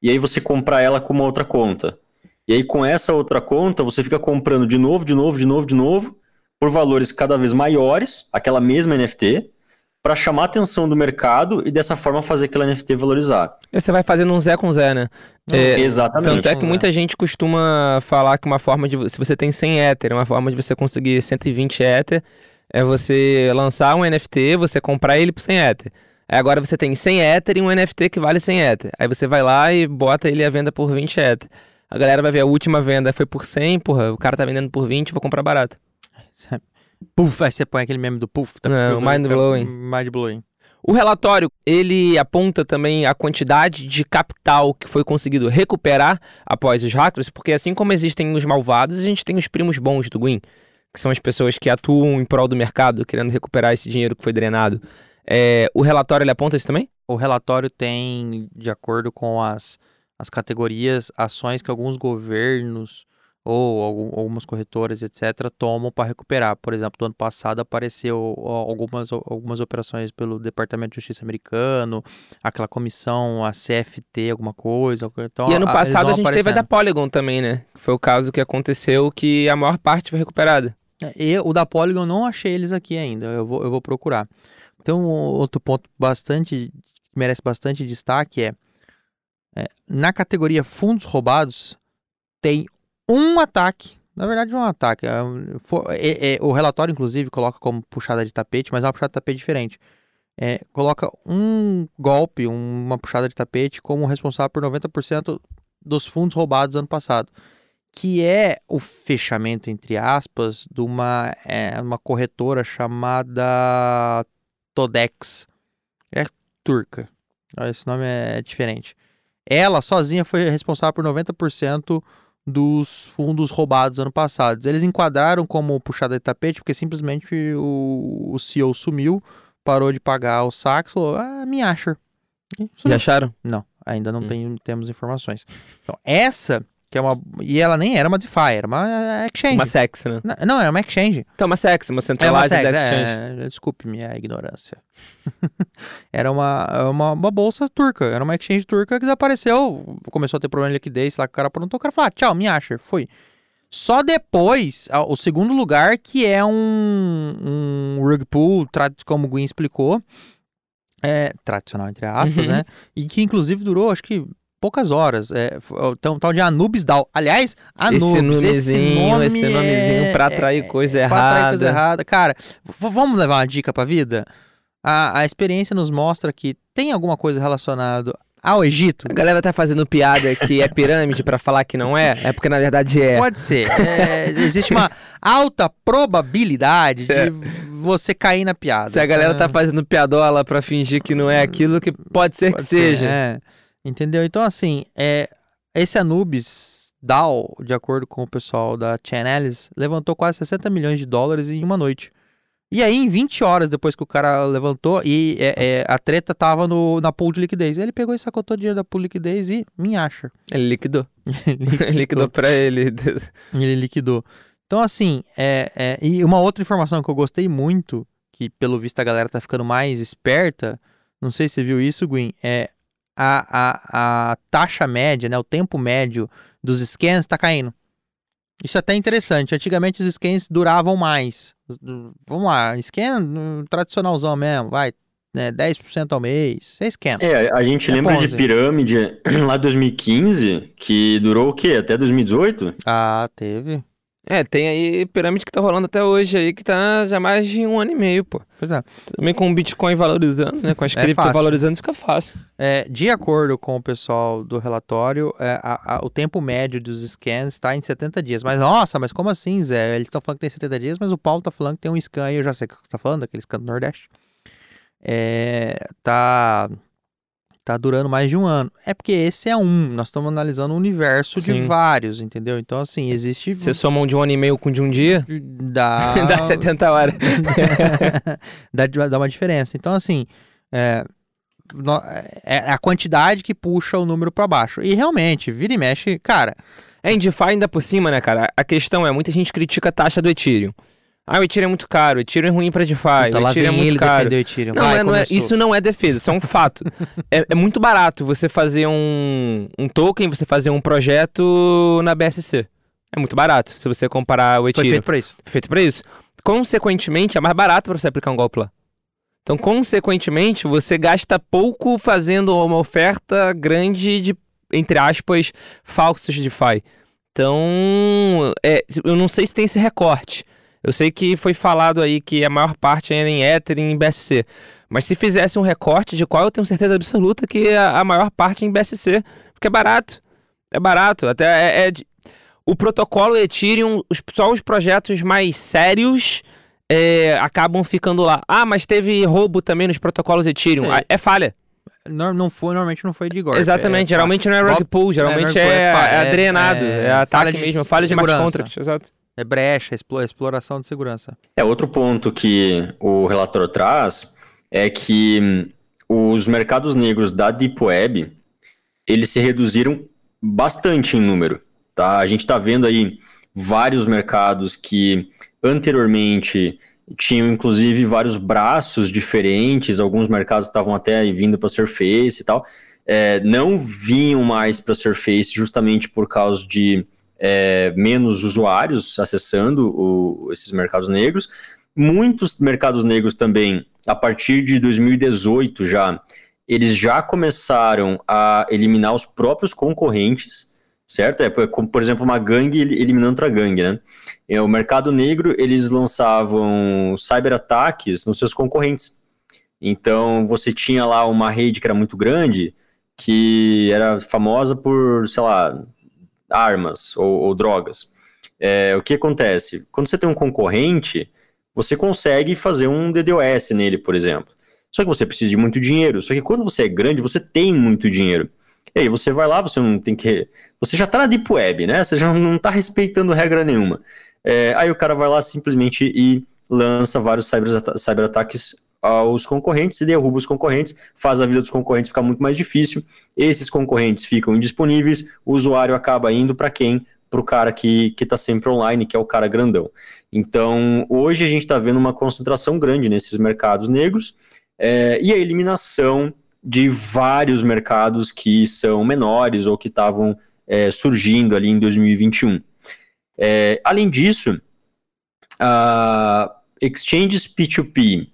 e aí você comprar ela com uma outra conta. E aí com essa outra conta, você fica comprando de novo, de novo, de novo, de novo, por valores cada vez maiores, aquela mesma NFT, para chamar a atenção do mercado e dessa forma fazer aquele NFT valorizar. E você vai fazendo um Zé com Zé, né? É, Exatamente. Tanto é que muita gente costuma falar que uma forma de. Se você tem 100 Ether, uma forma de você conseguir 120 Ether é você lançar um NFT, você comprar ele por 100 Ether. Aí agora você tem 100 Ether e um NFT que vale 100 Ether. Aí você vai lá e bota ele à venda por 20 Ether. A galera vai ver a última venda foi por 100, porra, o cara tá vendendo por 20, vou comprar barato. Puff, aí você põe aquele meme do puff. Tá Não, mind blowing. Mind blowing. O relatório, ele aponta também a quantidade de capital que foi conseguido recuperar após os hackers, porque assim como existem os malvados, a gente tem os primos bons do Gwyn, que são as pessoas que atuam em prol do mercado, querendo recuperar esse dinheiro que foi drenado. É, o relatório, ele aponta isso também? O relatório tem, de acordo com as, as categorias, ações que alguns governos ou algum, algumas corretoras, etc., tomam para recuperar. Por exemplo, do ano passado apareceu algumas, algumas operações pelo Departamento de Justiça americano, aquela comissão, a CFT, alguma coisa. Então, e ano passado a, a gente teve a da Polygon também, né? Foi o caso que aconteceu que a maior parte foi recuperada. É, eu, o da Polygon não achei eles aqui ainda, eu vou, eu vou procurar. Então, outro ponto bastante que merece bastante destaque é, é na categoria fundos roubados, tem um ataque. Na verdade, é um ataque. É, é, o relatório, inclusive, coloca como puxada de tapete, mas é uma puxada de tapete diferente. É, coloca um golpe, uma puxada de tapete, como responsável por 90% dos fundos roubados ano passado. Que é o fechamento, entre aspas, de uma, é, uma corretora chamada Todex. É turca. Esse nome é diferente. Ela sozinha foi responsável por 90% dos fundos roubados ano passado. Eles enquadraram como puxada de tapete porque simplesmente o, o CEO sumiu, parou de pagar os saques, falou, ah, me acha. E acharam? Não, ainda não hum. tem, temos informações. Então, essa que é uma. E ela nem era uma DeFi, era uma exchange. Uma SEX, né? Não, não era uma exchange. Então, uma SEX, uma centralized é uma sex, exchange. É, desculpe minha ignorância. (laughs) era uma, uma, uma, bolsa turca, era uma exchange turca que desapareceu, começou a ter problema de liquidez lá que o cara aprontou, o cara falou: ah, tchau, me acha, foi. Só depois, o segundo lugar, que é um, um rug pool, como o Gwen explicou, é, tradicional, entre aspas, uhum. né? E que inclusive durou, acho que poucas horas. É, então, tal de Anubis DAO. Aliás, Anubis, esse nomezinho, esse, nome esse nomezinho é, pra atrair coisa é, errada. Pra atrair coisa errada. Cara, vamos levar uma dica pra vida? A, a experiência nos mostra que tem alguma coisa relacionada ao Egito. A galera tá fazendo piada que é pirâmide para falar que não é, é porque na verdade é. Pode ser. É, existe uma alta probabilidade de é. você cair na piada. Se a galera tá fazendo piadola para fingir que não é aquilo que pode ser pode que ser, seja. É. Entendeu? Então, assim, é, esse Anubis DAO, de acordo com o pessoal da Chainalysis, levantou quase 60 milhões de dólares em uma noite. E aí, em 20 horas depois que o cara levantou, e é, é, a treta tava no, na pool de liquidez. Ele pegou e sacou todo o dinheiro da pool de liquidez e me acha. Ele liquidou. (laughs) ele liquidou, liquidou pra ele. (laughs) ele liquidou. Então, assim, é, é, e uma outra informação que eu gostei muito, que pelo visto a galera tá ficando mais esperta, não sei se você viu isso, Gwen, é a, a, a taxa média, né, o tempo médio dos scans está caindo. Isso é até interessante. Antigamente os scans duravam mais. Vamos lá, scan tradicionalzão mesmo, vai, né, 10% ao mês, você scan. É, a gente é lembra Ponzi. de pirâmide (clears throat) lá 2015, que durou o quê? Até 2018? Ah, teve. É, tem aí pirâmide que tá rolando até hoje aí, que tá já mais de um ano e meio, pô. Pois é. Também com o Bitcoin valorizando, né? Com as é cripto valorizando, fica fácil. É, de acordo com o pessoal do relatório, é, a, a, o tempo médio dos scans está em 70 dias. Mas, nossa, mas como assim, Zé? Eles estão falando que tem 70 dias, mas o Paulo tá falando que tem um scan aí, eu já sei o que você tá falando, aquele scan do Nordeste. É, tá tá durando mais de um ano. É porque esse é um, nós estamos analisando um universo Sim. de vários, entendeu? Então, assim, existe. Você soma um de um ano e meio com de um dia? Dá. (laughs) dá 70 horas. (laughs) dá, dá uma diferença. Então, assim, é, é a quantidade que puxa o número para baixo. E realmente, vira e mexe, cara. É, em DeFi ainda por cima, né, cara? A questão é, muita gente critica a taxa do Ethereum. Ah, o Ethereum é muito caro, o Ethereum é ruim para DeFi, então, o Ethereum é muito caro. O Ethereum. Não, Vai, não é, isso não é defesa, isso é um fato. (laughs) é, é, muito barato você fazer um, um token, você fazer um projeto na BSC. É muito barato, se você comparar o Ethereum. Foi feito para isso. Feito para isso. Consequentemente, é mais barato para você aplicar um golpe lá. Então, consequentemente, você gasta pouco fazendo uma oferta grande de, entre aspas, falsos DeFi. Então, é, eu não sei se tem esse recorte. Eu sei que foi falado aí que a maior parte era em Ether e em BSC. Mas se fizesse um recorte de qual eu tenho certeza absoluta que a, a maior parte é em BSC, porque é barato. É barato. Até é, é de... O protocolo Ethereum, os, só os projetos mais sérios é, acabam ficando lá. Ah, mas teve roubo também nos protocolos Ethereum. É, é falha. Não, não foi, normalmente não foi de Gorp. Exatamente, é, geralmente não é rug pull, geralmente é, é, é, drenado, é, ataque mesmo, falha de smart contract, exato. É brecha, exploração de segurança. É outro ponto que o relatório traz é que hum, os mercados negros da Deep Web, eles se reduziram bastante em número. Tá? A gente está vendo aí vários mercados que anteriormente tinham inclusive vários braços diferentes, alguns mercados estavam até vindo para Surface e tal, é, não vinham mais para Surface justamente por causa de é, menos usuários acessando o, esses mercados negros. Muitos mercados negros também, a partir de 2018 já, eles já começaram a eliminar os próprios concorrentes, certo? É como, por exemplo, uma gangue eliminando outra gangue, né? É, o mercado negro, eles lançavam cyberataques nos seus concorrentes. Então, você tinha lá uma rede que era muito grande, que era famosa por, sei lá, armas ou, ou drogas. É, o que acontece? Quando você tem um concorrente, você consegue fazer um DDoS nele, por exemplo. Só que você precisa de muito dinheiro. Só que quando você é grande, você tem muito dinheiro. E aí você vai lá, você não tem que. Você já tá na Deep Web, né? Você já não tá respeitando regra nenhuma. É, aí o cara vai lá simplesmente e lança vários cyberataques aos concorrentes e derruba os concorrentes, faz a vida dos concorrentes ficar muito mais difícil. Esses concorrentes ficam indisponíveis, o usuário acaba indo para quem? Para o cara que está sempre online, que é o cara grandão. Então, hoje a gente está vendo uma concentração grande nesses mercados negros é, e a eliminação de vários mercados que são menores ou que estavam é, surgindo ali em 2021. É, além disso, exchanges P2P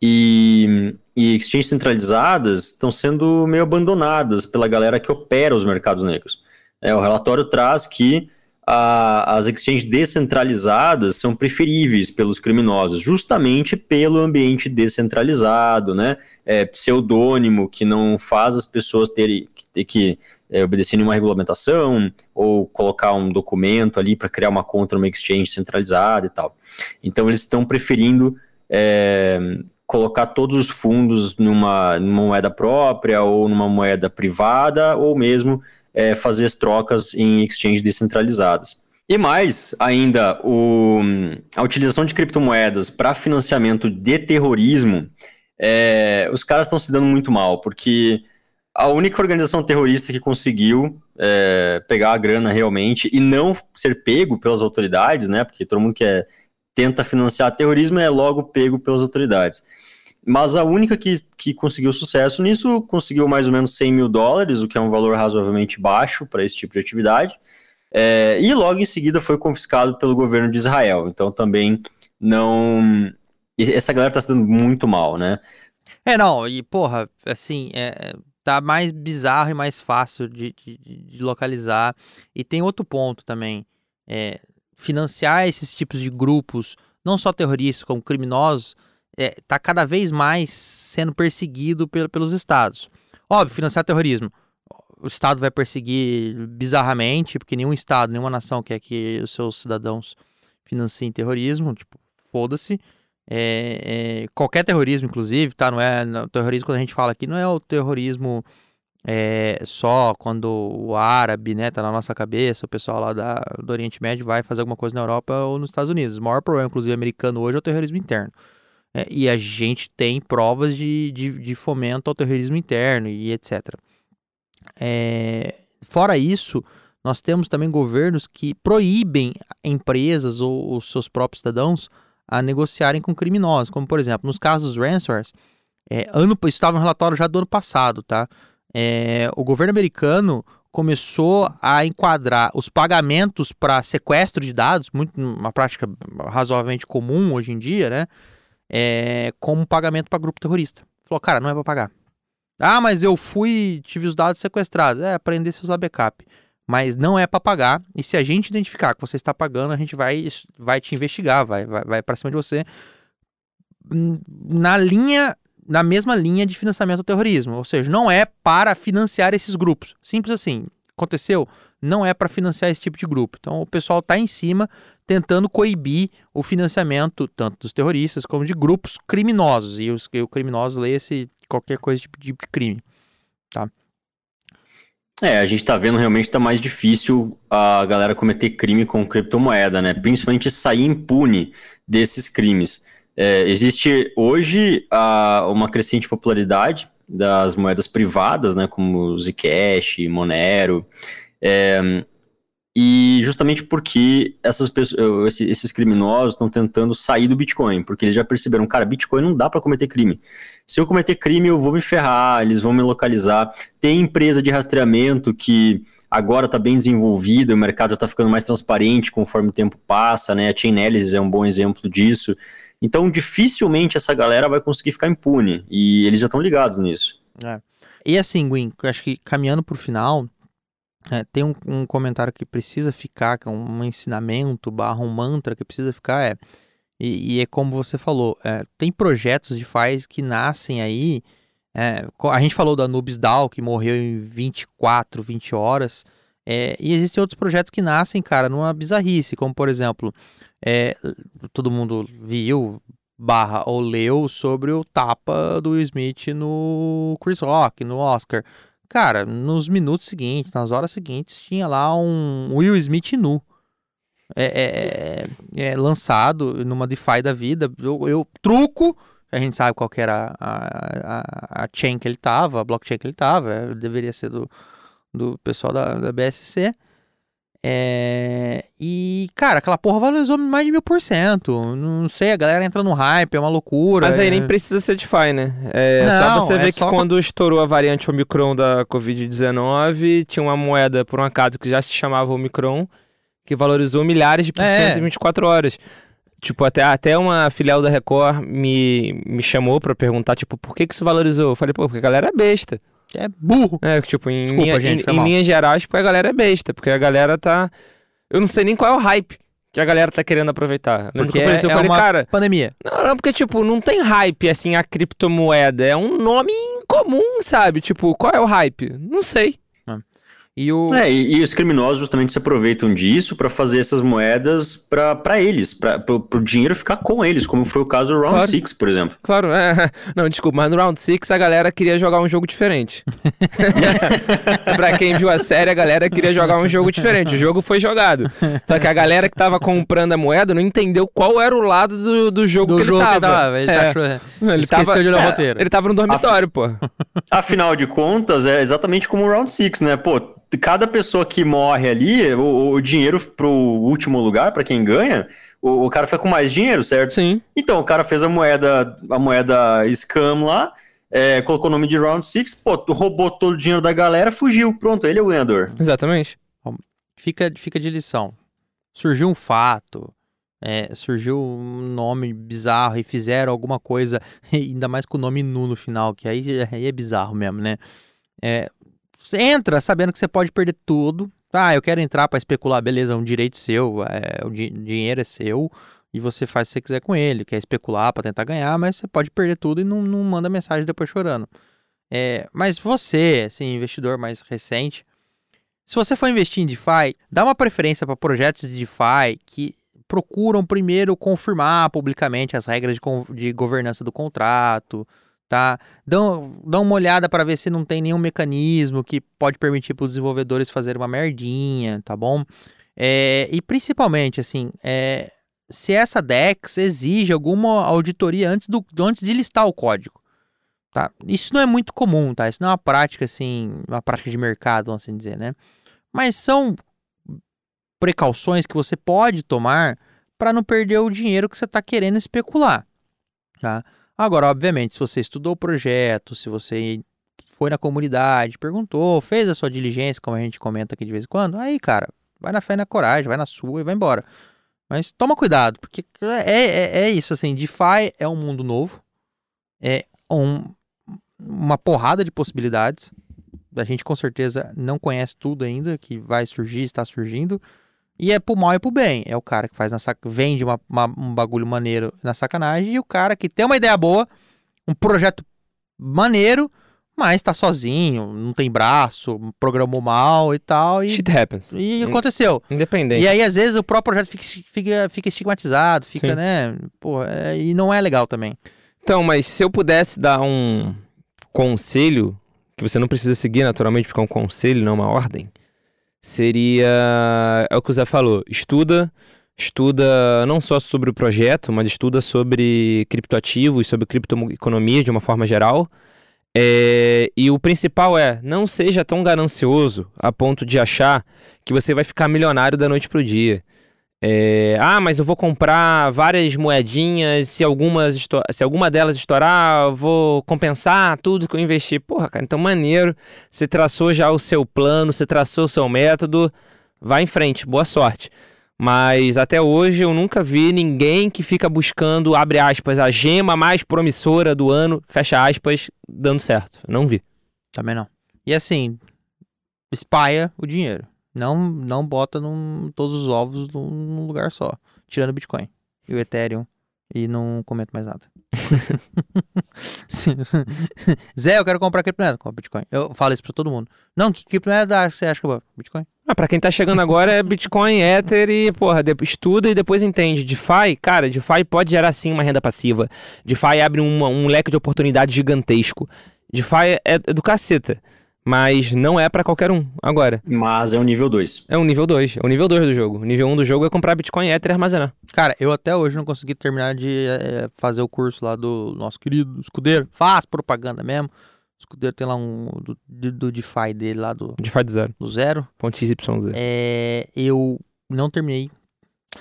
e, e exchanges centralizadas estão sendo meio abandonadas pela galera que opera os mercados negros. É, o relatório traz que a, as exchanges descentralizadas são preferíveis pelos criminosos, justamente pelo ambiente descentralizado, né? É, pseudônimo, que não faz as pessoas terem ter que é, obedecer nenhuma regulamentação ou colocar um documento ali para criar uma conta numa exchange centralizada e tal. Então eles estão preferindo é, colocar todos os fundos numa, numa, moeda própria ou numa moeda privada, ou mesmo é, fazer as trocas em exchanges descentralizadas. E mais ainda, o, a utilização de criptomoedas para financiamento de terrorismo, é, os caras estão se dando muito mal, porque a única organização terrorista que conseguiu é, pegar a grana realmente e não ser pego pelas autoridades, né? Porque todo mundo que é, tenta financiar terrorismo é logo pego pelas autoridades. Mas a única que, que conseguiu sucesso nisso conseguiu mais ou menos 100 mil dólares, o que é um valor razoavelmente baixo para esse tipo de atividade. É, e logo em seguida foi confiscado pelo governo de Israel. Então também não. Essa galera está se dando muito mal, né? É, não, e porra, assim, é, tá mais bizarro e mais fácil de, de, de localizar. E tem outro ponto também. É, financiar esses tipos de grupos, não só terroristas, como criminosos, está é, tá cada vez mais sendo perseguido pelos estados. Óbvio, financiar terrorismo. O Estado vai perseguir bizarramente, porque nenhum Estado, nenhuma nação quer que os seus cidadãos financiem terrorismo. Tipo, foda-se. É, é, qualquer terrorismo, inclusive, tá? Não é o terrorismo quando a gente fala aqui, não é o terrorismo é, só quando o árabe, né, tá na nossa cabeça, o pessoal lá da, do Oriente Médio vai fazer alguma coisa na Europa ou nos Estados Unidos. O maior problema, inclusive, americano hoje é o terrorismo interno. É, e a gente tem provas de, de, de, fomento ao terrorismo interno e etc. É, fora isso, nós temos também governos que proíbem empresas ou os seus próprios cidadãos a negociarem com criminosos, como por exemplo, nos casos dos ransomwares, é, ano, isso estava no relatório já do ano passado, tá? É, o governo americano começou a enquadrar os pagamentos para sequestro de dados, muito uma prática razoavelmente comum hoje em dia, né? É, como pagamento para grupo terrorista. Falou, cara, não é para pagar. Ah, mas eu fui, tive os dados sequestrados. É, aprender a usar backup. Mas não é para pagar. E se a gente identificar que você está pagando, a gente vai, vai te investigar, vai, vai, vai para cima de você na linha, na mesma linha de financiamento ao terrorismo. Ou seja, não é para financiar esses grupos. Simples assim. Aconteceu? não é para financiar esse tipo de grupo. Então o pessoal está em cima tentando coibir o financiamento tanto dos terroristas como de grupos criminosos. E os, e o criminoso lê-se qualquer coisa de, de crime. Tá? É, a gente está vendo realmente está mais difícil a galera cometer crime com criptomoeda, né? Principalmente sair impune desses crimes. É, existe hoje a, uma crescente popularidade das moedas privadas, né? Como Zcash, Monero. É, e justamente porque essas pessoas, esses criminosos estão tentando sair do Bitcoin, porque eles já perceberam, cara, Bitcoin não dá para cometer crime. Se eu cometer crime, eu vou me ferrar, eles vão me localizar. Tem empresa de rastreamento que agora está bem desenvolvida, o mercado já está ficando mais transparente conforme o tempo passa, né? A Chainalysis é um bom exemplo disso. Então, dificilmente essa galera vai conseguir ficar impune, e eles já estão ligados nisso. É. E assim, Gwen, acho que caminhando para o final, é, tem um, um, comentário que precisa ficar, que é um ensinamento barra um mantra que precisa ficar, é, e, e é como você falou, é, tem projetos de faz que nascem aí, é, a gente falou da Nubes DAO, que morreu em 24, 20 horas, é, e existem outros projetos que nascem, cara, numa bizarrice, como por exemplo, é, todo mundo viu, barra ou leu sobre o tapa do Will Smith no Chris Rock, no Oscar. Cara, nos minutos seguintes, nas horas seguintes, tinha lá um Will Smith nu. É, é, é, é lançado numa DeFi da vida. Eu, eu, truco, a gente sabe qual era a, a, a chain que ele tava, a blockchain que ele tava, é, deveria ser do, do pessoal da, da BSC. É... E, cara, aquela porra valorizou mais de mil por cento. Não sei, a galera entra no hype, é uma loucura. Mas aí nem precisa ser DeFi, né? É Não, só você é ver só que quando estourou a variante Omicron da Covid-19, tinha uma moeda, por um acaso, que já se chamava Omicron, que valorizou milhares de por cento é. em 24 horas. Tipo, até, até uma filial da Record me, me chamou pra perguntar, tipo, por que que isso valorizou? Eu falei, pô, porque a galera é besta é burro. É, tipo, em, Desculpa, linha, gente, em, em linhas gerais, tipo, a galera é besta, porque a galera tá. Eu não sei nem qual é o hype que a galera tá querendo aproveitar. Porque eu falei, assim, eu é falei, cara. Pandemia. Não, não, porque, tipo, não tem hype assim a criptomoeda. É um nome incomum, sabe? Tipo, qual é o hype? Não sei. E, o... é, e, e, os criminosos justamente se aproveitam disso para fazer essas moedas para eles, para o dinheiro ficar com eles, como foi o caso do Round 6, por exemplo. Claro, é. (laughs) Não, desculpa, mas no Round 6 a galera queria jogar um jogo diferente. (laughs) para quem viu a série, a galera queria jogar um jogo diferente. O jogo foi jogado. Só que a galera que tava comprando a moeda não entendeu qual era o lado do, do jogo do que ele jogo tava. Que tava. Ele, é. tá ele tava, de ler o é, roteiro. Ele tava no dormitório, Af... pô. (laughs) Afinal de contas, é exatamente como o Round 6, né? Pô, cada pessoa que morre ali, o, o dinheiro pro último lugar, para quem ganha, o, o, cara fica com mais dinheiro, certo? Sim. Então, o cara fez a moeda, a moeda scam lá, é, colocou o nome de Round 6, pô, roubou todo o dinheiro da galera, fugiu. Pronto, ele é o ganhador. Exatamente. Fica, fica de lição. Surgiu um fato, é, surgiu um nome bizarro e fizeram alguma coisa, (laughs) ainda mais com o nome nu no final, que aí, (laughs) aí é bizarro mesmo, né? É, você entra sabendo que você pode perder tudo. Ah, eu quero entrar para especular, beleza, é um direito seu, é, o di dinheiro é seu e você faz o que você quiser com ele. Quer especular para tentar ganhar, mas você pode perder tudo e não, não manda mensagem depois chorando. É, mas você, assim, investidor mais recente, se você for investir em DeFi, dá uma preferência para projetos de DeFi que procuram primeiro confirmar publicamente as regras de, de governança do contrato, tá? Dão, dão uma olhada para ver se não tem nenhum mecanismo que pode permitir para os desenvolvedores fazer uma merdinha, tá bom? É, e principalmente, assim, é, se essa DEX exige alguma auditoria antes, do, antes de listar o código, tá? Isso não é muito comum, tá? Isso não é uma prática, assim, uma prática de mercado, vamos assim dizer, né? Mas são precauções que você pode tomar para não perder o dinheiro que você está querendo especular, tá? Agora, obviamente, se você estudou o projeto, se você foi na comunidade, perguntou, fez a sua diligência, como a gente comenta aqui de vez em quando, aí, cara, vai na fé e na coragem, vai na sua e vai embora. Mas toma cuidado, porque é, é, é isso, assim, DeFi é um mundo novo, é um, uma porrada de possibilidades, a gente com certeza não conhece tudo ainda, que vai surgir, está surgindo, e é pro mal e pro bem. É o cara que faz na sac... vende uma, uma, um bagulho maneiro na sacanagem e o cara que tem uma ideia boa, um projeto maneiro, mas tá sozinho, não tem braço, programou mal e tal. E, Shit happens. E aconteceu. Independente. E aí, às vezes, o próprio projeto fica, fica, fica estigmatizado, fica, Sim. né? Pô, é, e não é legal também. Então, mas se eu pudesse dar um conselho, que você não precisa seguir naturalmente, porque é um conselho, não uma ordem seria. É o que o Zé falou: estuda, estuda não só sobre o projeto, mas estuda sobre criptoativos, sobre criptoeconomia de uma forma geral. É, e o principal é, não seja tão ganancioso a ponto de achar que você vai ficar milionário da noite pro dia. É, ah, mas eu vou comprar várias moedinhas, se, algumas se alguma delas estourar, eu vou compensar tudo que eu investi. Porra, cara, então maneiro. Você traçou já o seu plano, você traçou o seu método, vai em frente, boa sorte. Mas até hoje eu nunca vi ninguém que fica buscando, abre aspas, a gema mais promissora do ano, fecha aspas, dando certo. Não vi. Também não. E assim, espalha o dinheiro. Não, não bota num, todos os ovos num lugar só. Tirando o Bitcoin e o Ethereum. E não comento mais nada. (laughs) (laughs) Zé, eu quero comprar criptomoeda. Compra Bitcoin. Eu falo isso pra todo mundo. Não, que criptomoeda você acha que vou? Bitcoin. Ah, pra quem tá chegando agora é Bitcoin, Ether e, porra, estuda e depois entende. DeFi, cara, DeFi pode gerar sim uma renda passiva. DeFi abre uma, um leque de oportunidades gigantesco. DeFi é, é do caceta. Mas não é para qualquer um agora. Mas é o nível 2. É o nível 2. É o nível 2 do jogo. O nível 1 um do jogo é comprar Bitcoin, Ether e armazenar. Cara, eu até hoje não consegui terminar de é, fazer o curso lá do nosso querido escudeiro. Faz propaganda mesmo. O escudeiro tem lá um do, do, do DeFi dele lá do. DeFi do zero. Do zero. Ponto XYZ. É, eu não terminei.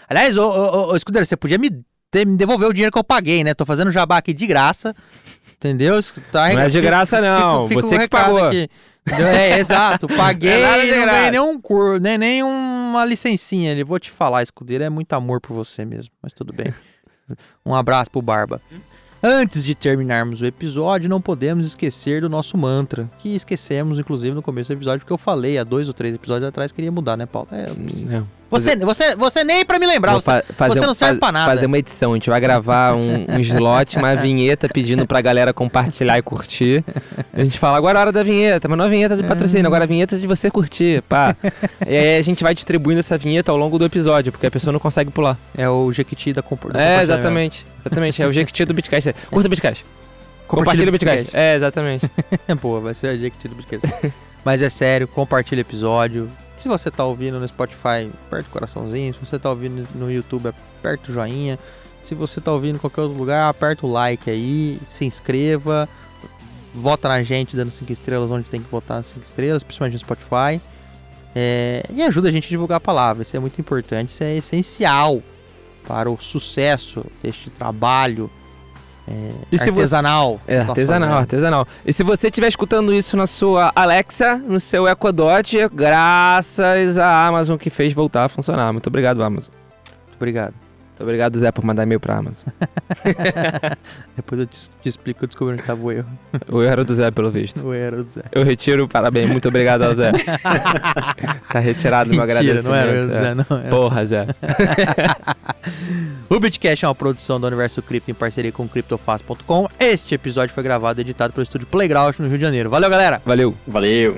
Aliás, ô, ô, ô, escudeiro, você podia me, ter, me devolver o dinheiro que eu paguei, né? Tô fazendo jabá aqui de graça. Entendeu? Tá, não é de graça, não. Fico, fico Você que pagou. Aqui. É, exato. (laughs) Paguei é e não ganhei nenhum curso, nem, nem uma licencinha ali. Vou te falar, escudeiro, é muito amor por você mesmo. Mas tudo bem. (laughs) Um abraço pro Barba. Antes de terminarmos o episódio, não podemos esquecer do nosso mantra, que esquecemos, inclusive, no começo do episódio, porque eu falei há dois ou três episódios atrás que iria mudar, né, Paulo? É, não. Você, você, você nem pra me lembrar, você, fazer, você não serve faz, pra nada. Fazer uma edição, a gente vai gravar um, um slot, uma (laughs) vinheta pedindo pra galera compartilhar e curtir. A gente fala, agora é a hora da vinheta, mas não é a vinheta de patrocínio, agora é a vinheta de você curtir, pá. e aí a gente vai distribuindo essa vinheta ao longo do episódio, porque a pessoa não consegue pular. É o Jequiti da compor. É, exatamente. Exatamente, é o Jequiti do Bitcast. Curta o Bitcast. Compartilha o Bitcast. É, exatamente. (laughs) Pô, vai ser o Jequiti do Bitcast. mas é sério, compartilha o episódio se você tá ouvindo no Spotify, aperta o coraçãozinho. Se você tá ouvindo no YouTube, aperta o joinha. Se você tá ouvindo em qualquer outro lugar, aperta o like aí, se inscreva, vota na gente dando 5 estrelas onde tem que votar 5 estrelas, principalmente no Spotify. É, e ajuda a gente a divulgar a palavra, isso é muito importante, isso é essencial para o sucesso deste trabalho é, artesanal. Você... É, artesanal, fazendo. artesanal. E se você estiver escutando isso na sua Alexa, no seu Echo Dot, graças à Amazon que fez voltar a funcionar. Muito obrigado, Amazon. Muito obrigado. Muito obrigado, Zé, por mandar e-mail pra Amazon. (laughs) Depois eu te, te, explico, eu descobri onde estava o erro. O erro era do Zé, pelo visto. O erro era do Zé. Eu retiro, parabéns, muito obrigado ao Zé. (laughs) tá retirado meu agradecimento. não era o Zé, não. Era. Porra, Zé. (laughs) o Bitcash é uma produção do Universo Cripto em parceria com CryptoFast.com. Este episódio foi gravado e editado pelo estúdio Playground no Rio de Janeiro. Valeu, galera! Valeu! Valeu!